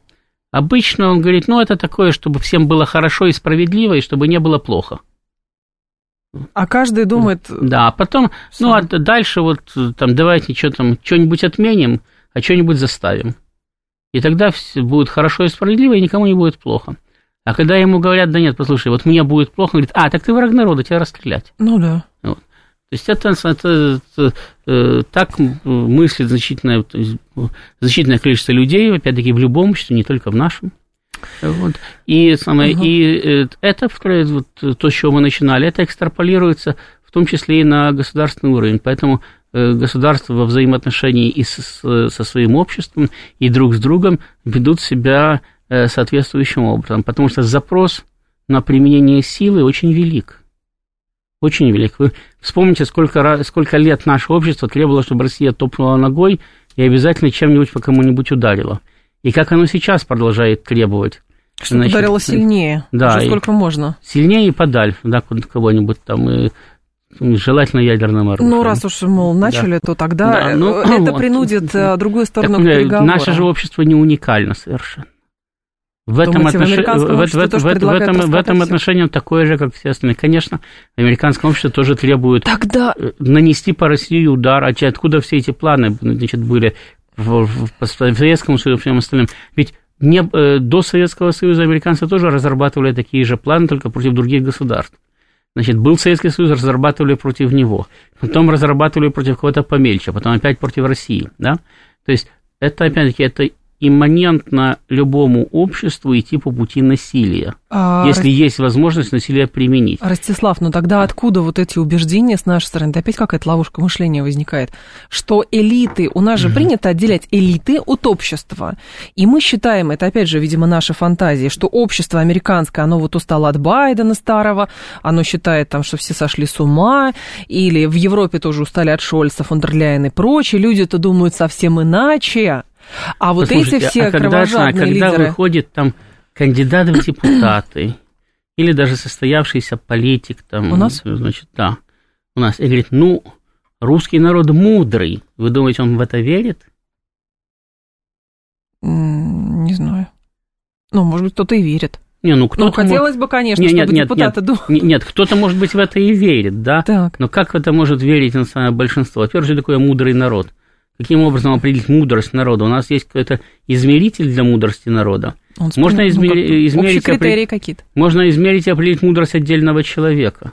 Обычно он говорит, ну, это такое, чтобы всем было хорошо и справедливо, и чтобы не было плохо. А каждый думает... Да, а потом, сам. ну, а дальше вот там давайте что там, что-нибудь отменим, а что-нибудь заставим. И тогда все будет хорошо и справедливо, и никому не будет плохо. А когда ему говорят, да нет, послушай, вот мне будет плохо, он говорит, а, так ты враг народа, тебя расстрелять. Ну да. Вот. То есть это, это, это, э, так мыслит значительное, значительное количество людей, опять-таки, в любом обществе, не только в нашем. Вот. И, самое, угу. и э, это, вот, то, с чего мы начинали, это экстраполируется в том числе и на государственный уровень. Поэтому государства во взаимоотношении и со, со своим обществом, и друг с другом ведут себя э, соответствующим образом, потому что запрос на применение силы очень велик. Очень велик. Вы вспомните, сколько, сколько лет наше общество требовало, чтобы Россия топнула ногой и обязательно чем-нибудь по кому-нибудь ударила. И как оно сейчас продолжает требовать. Чтобы ударило сильнее. Да. Уже сколько можно. Сильнее и подаль, да, кого-нибудь там. И Желательно ядерным оружием. Ну, раз уж, мол, начали, да. то тогда да, ну, это вот. принудит э, другую сторону так, к переговорам. Наше же общество не уникально совершенно. В этом, отнош... в, в, в, в, этом, в этом отношении он такое же, как все остальные. Конечно, американское общество тоже требует Тогда... Э, нанести по России удар. А откуда все эти планы значит, были в, в, в Советском Союзе и всем остальным? Ведь не, э, до Советского Союза американцы тоже разрабатывали такие же планы, только против других государств. Значит, был Советский Союз, разрабатывали против него, потом разрабатывали против кого-то помельче, потом опять против России, да? То есть это, опять-таки, это имманентно любому обществу идти по пути насилия, а, если Рас... есть возможность насилие применить. Ростислав, ну тогда откуда вот эти убеждения с нашей стороны? Да опять какая-то ловушка мышления возникает, что элиты, у нас же mm-hmm. принято отделять элиты от общества, и мы считаем, это опять же, видимо, наша фантазия, что общество американское, оно вот устало от Байдена старого, оно считает там, что все сошли с ума, или в Европе тоже устали от Шольца, фон и прочие, люди-то думают совсем иначе, а вот Послушайте, эти все а когда, кровожадные а когда лидеры... выходит там кандидат в депутаты или даже состоявшийся политик там... У нас? Значит, да, у нас. И говорит, ну, русский народ мудрый. Вы думаете, он в это верит? Не знаю. Ну, может быть, кто-то и верит. Не, ну, кто ну хотелось может... бы, конечно, нет, чтобы нет, депутаты нет, думали. Нет, кто-то, может быть, в это и верит, да? Так. Но как в это может верить национальное большинство? Во-первых, что такое мудрый народ? Каким образом определить мудрость народа? У нас есть какой-то измеритель для мудрости народа. Он можно измери- ну, измерить критерии какие-то. Можно измерить и определить мудрость отдельного человека.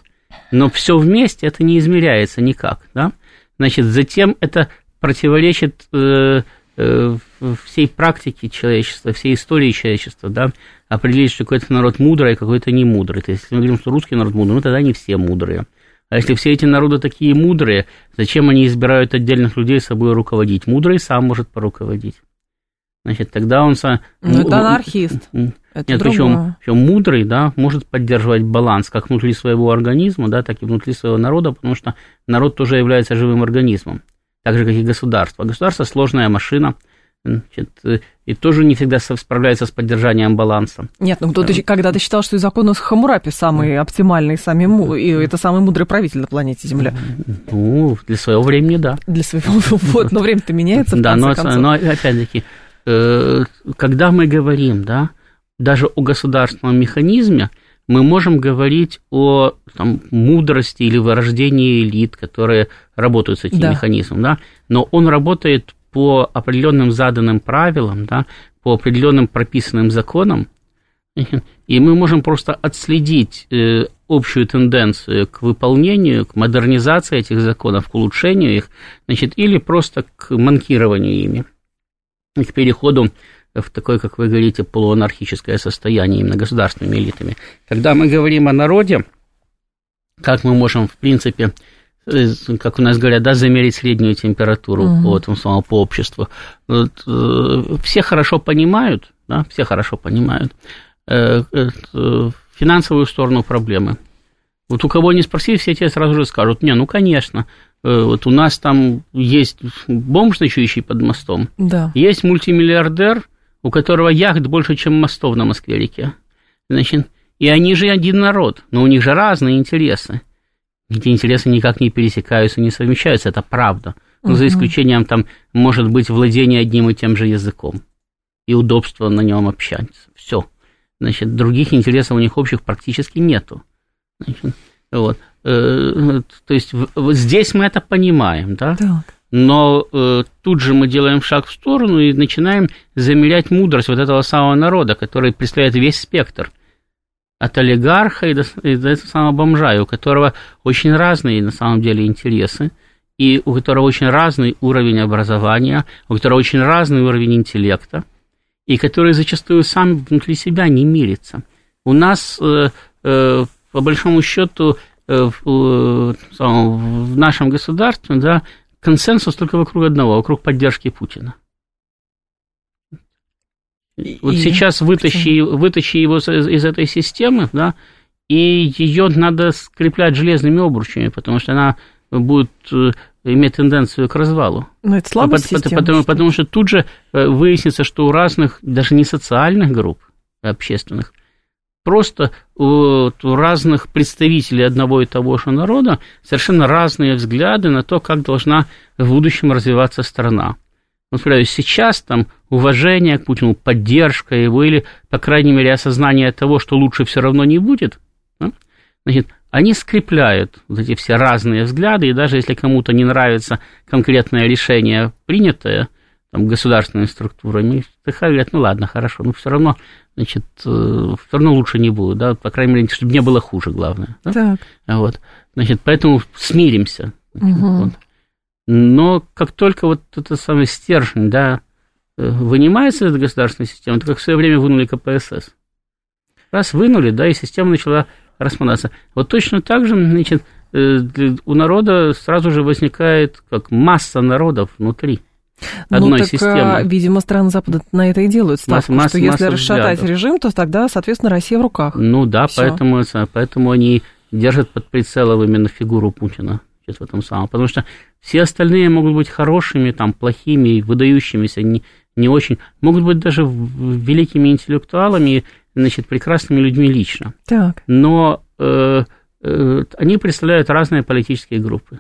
Но все вместе это не измеряется никак. Да? Значит, затем это противоречит э, э, всей практике человечества, всей истории человечества, да, определить, что какой-то народ мудрый, а какой-то не мудрый. То есть, если мы говорим, что русский народ мудрый, ну тогда не все мудрые. А если все эти народы такие мудрые, зачем они избирают отдельных людей собой руководить? Мудрый сам может поруководить. Значит, тогда он... Со... Ну, это анархист. Это Нет, причем, причем мудрый, да, может поддерживать баланс как внутри своего организма, да, так и внутри своего народа, потому что народ тоже является живым организмом, так же, как и государство. Государство – сложная машина – Значит, э, и тоже не всегда справляется с поддержанием баланса. Нет, ну кто-то э, когда-то считал, что и законы Хамурапи самый оптимальный, самый, и это самый мудрый правитель на планете Земля. Ну, для своего времени, да. Для своего, вот, но время-то меняется, Да, но, но опять-таки, э, когда мы говорим, да, даже о государственном механизме, мы можем говорить о там, мудрости или вырождении элит, которые работают с этим да. механизмом, да, но он работает по определенным заданным правилам, да, по определенным прописанным законам, и мы можем просто отследить э, общую тенденцию к выполнению, к модернизации этих законов, к улучшению их, значит, или просто к манкированию ими, к переходу в такое, как вы говорите, полуанархическое состояние именно государственными элитами. Когда мы говорим о народе, как мы можем, в принципе, как у нас говорят, да, замерить среднюю температуру угу. по, этому самому, по обществу. Вот, э, все хорошо понимают, да, все хорошо понимают э, финансовую сторону проблемы. Вот у кого не спросили, все тебе сразу же скажут, не, ну, конечно, вот у нас там есть бомж, ночующий под мостом, да. есть мультимиллиардер, у которого яхт больше, чем мостов на Москве-реке. Значит, и они же один народ, но у них же разные интересы эти интересы никак не пересекаются, не совмещаются, это правда. Но за исключением там может быть владение одним и тем же языком и удобство на нем общаться. Все. Значит, других интересов у них общих практически нету. Значит, вот. Э, то есть вот здесь мы это понимаем, да? Так. Но э, тут же мы делаем шаг в сторону и начинаем замерять мудрость вот этого самого народа, который представляет весь спектр от олигарха и до, и до этого самого бомжа, и у которого очень разные на самом деле интересы, и у которого очень разный уровень образования, у которого очень разный уровень интеллекта, и который зачастую сам внутри себя не мирится. У нас, э, э, по большому счету, э, в, в нашем государстве да, консенсус только вокруг одного, вокруг поддержки Путина. Вот и... сейчас вытащи, вытащи его из, из этой системы, да, и ее надо скреплять железными обручами, потому что она будет э, иметь тенденцию к развалу. Но это слабость потому, системы, потому, потому что тут же э, выяснится, что у разных, даже не социальных групп общественных, просто у разных представителей одного и того же народа совершенно разные взгляды на то, как должна в будущем развиваться страна например, сейчас там уважение к Путину, поддержка его или, по крайней мере, осознание того, что лучше все равно не будет, да? значит, они скрепляют вот эти все разные взгляды, и даже если кому-то не нравится конкретное решение принятое, там, государственными структурами. ТХ говорят, ну ладно, хорошо, но все равно, значит, э, все равно лучше не будет, да, по крайней мере, чтобы не было хуже, главное. Да? Так. Вот, значит, поэтому смиримся. Мгм. вот. Но как только вот это самый стержень, да, э, вынимается из государственной системы, это как в свое время вынули КПСС. Раз вынули, да, и система начала распадаться. Вот точно так же, значит, э, у народа сразу же возникает как масса народов внутри одной ну, так, системы. а, видимо, страны Запада на это и делают ставку, Масса- что если расшатать взглядов. режим, то тогда, соответственно, Россия в руках. Ну да, Всё. поэтому, это- поэтому они держат под прицелом именно фигуру Путина в этом самом. Потому что все остальные могут быть хорошими, там, плохими, выдающимися, не, не очень. Могут быть даже великими интеллектуалами, значит, прекрасными людьми лично. Так. Но э, э, они представляют разные политические группы.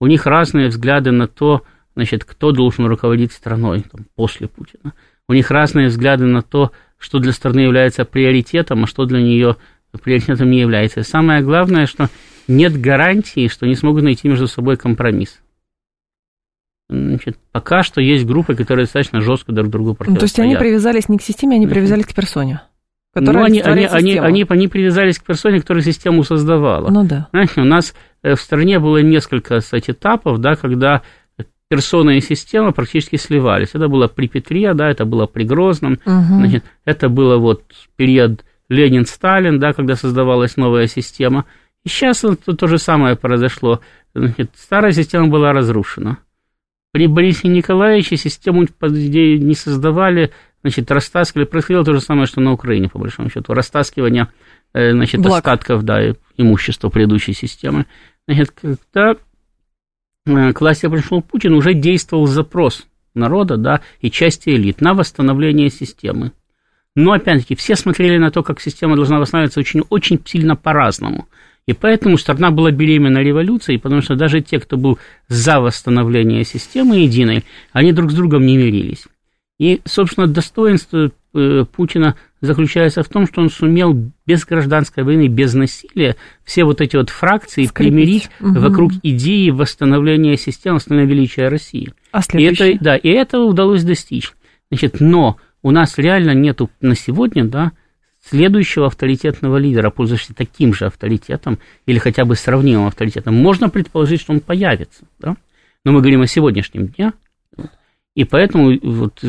У них разные взгляды на то, значит, кто должен руководить страной там, после Путина. У них разные взгляды на то, что для страны является приоритетом, а что для нее приоритетом не является. И самое главное, что нет гарантии, что они смогут найти между собой компромисс. Значит, пока что есть группы, которые достаточно жестко друг другу Ну, противостоят. то есть они привязались не к системе, они привязались к персоне, Ну, они, они, они, они, они привязались к персоне, которая систему создавала. Ну да. Знаете, у нас э, в стране было несколько кстати, этапов, да, когда персона и система практически сливались. Это было при Петре, да, это было при Грозном, Мгм. значит, это было вот период Ленин-Сталин, да, когда создавалась новая система. И сейчас то, то же самое произошло. Значит, старая система была разрушена. При Борисе Николаевиче систему не создавали, значит, растаскивали. Происходило то же самое, что на Украине, по большому счету. Растаскивание, э, значит, Благ. остатков, да, имущества предыдущей системы. Значит, когда э, к власти пришел Путин, уже действовал запрос народа, да, и части элит на восстановление системы. Но, опять-таки, все смотрели на то, как система должна восстанавливаться очень, очень сильно по-разному. И поэтому страна была беременна революцией, потому что даже те, кто был за восстановление системы единой, они друг с другом не мирились. И, собственно, достоинство э, Путина заключается в том, что он сумел без гражданской войны, без насилия все вот эти вот фракции Скрепить. примирить Мгм. вокруг идеи восстановления системы, восстановления величия России. А И следующее? это, да, и этого удалось достичь. Значит, но у нас реально нету на сегодня, да, следующего авторитетного лидера, пользующегося таким же авторитетом или хотя бы сравнимым авторитетом. Можно предположить, что он появится, да? но мы говорим о сегодняшнем дне. И поэтому, вот,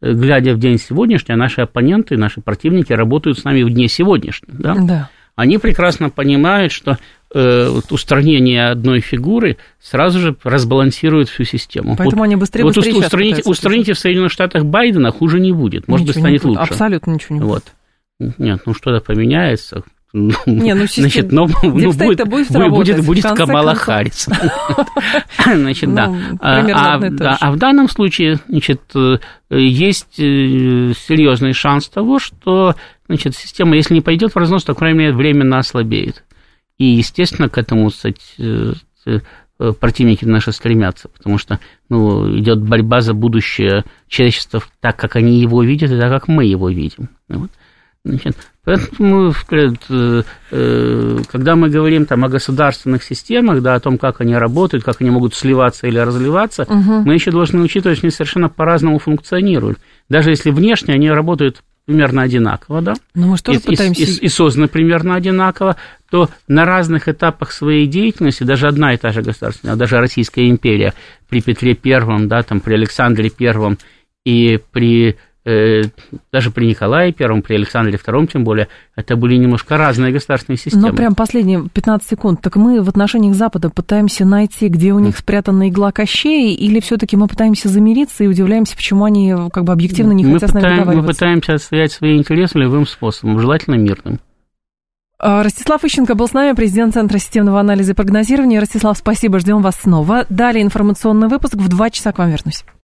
глядя в день сегодняшний, наши оппоненты, наши противники работают с нами в дне сегодняшнем. Да? Да. они прекрасно понимают, что э, вот устранение одной фигуры сразу же разбалансирует всю систему. Поэтому вот, они быстрее, вот быстрее устраните, устраните в Соединенных Штатах Байдена, хуже не будет. Может быть, Ничего станет лучше. Абсолютно ничего не будет. Вот. Нет, ну что-то поменяется. Ну, Не, ну, система- значит, но, ну, Дипстейт-то будет, будет будет, будет, Камала концов. Харрис. Значит, да. Ну, А- а, и то да, а в данном случае, значит, э, есть э, серьезный шанс того, что, значит, система, если не пойдет в разнос, то, крайней мере, временно ослабеет. И, естественно, к этому, кстати, э, противники наши стремятся, потому что ну, идет борьба за будущее человечества так, как они его видят, и так, как мы его видим. Вот. Значит, поэтому, э, э, когда мы говорим там, о государственных системах, да, о том, как они работают, как они могут сливаться или разливаться, Мгм. мы еще должны учитывать, что они совершенно по-разному функционируют. Даже если внешне они работают примерно одинаково, да, Но мы тоже и, пытаемся... и- и созданы примерно одинаково, то на разных этапах своей деятельности даже одна и та же государственная, даже Российская империя при Петре Первом, да, там, при Александре Первом и при даже при Николае Первом, при Александре Втором, тем более, это были немножко разные государственные системы. Но прям последние 15 секунд. Так мы в отношениях Запада пытаемся найти, где у них спрятана игла Кощея, или все-таки мы пытаемся замириться и удивляемся, почему они как бы объективно не мы, хотят с нами пытаем- мы договариваться? пытаемся отстоять свои интересы любым способом, желательно мирным. А, Ростислав Ищенко был с нами, президент Центра системного анализа и прогнозирования. Ростислав, спасибо, ждем вас снова. Далее информационный выпуск. В два часа к вам вернусь.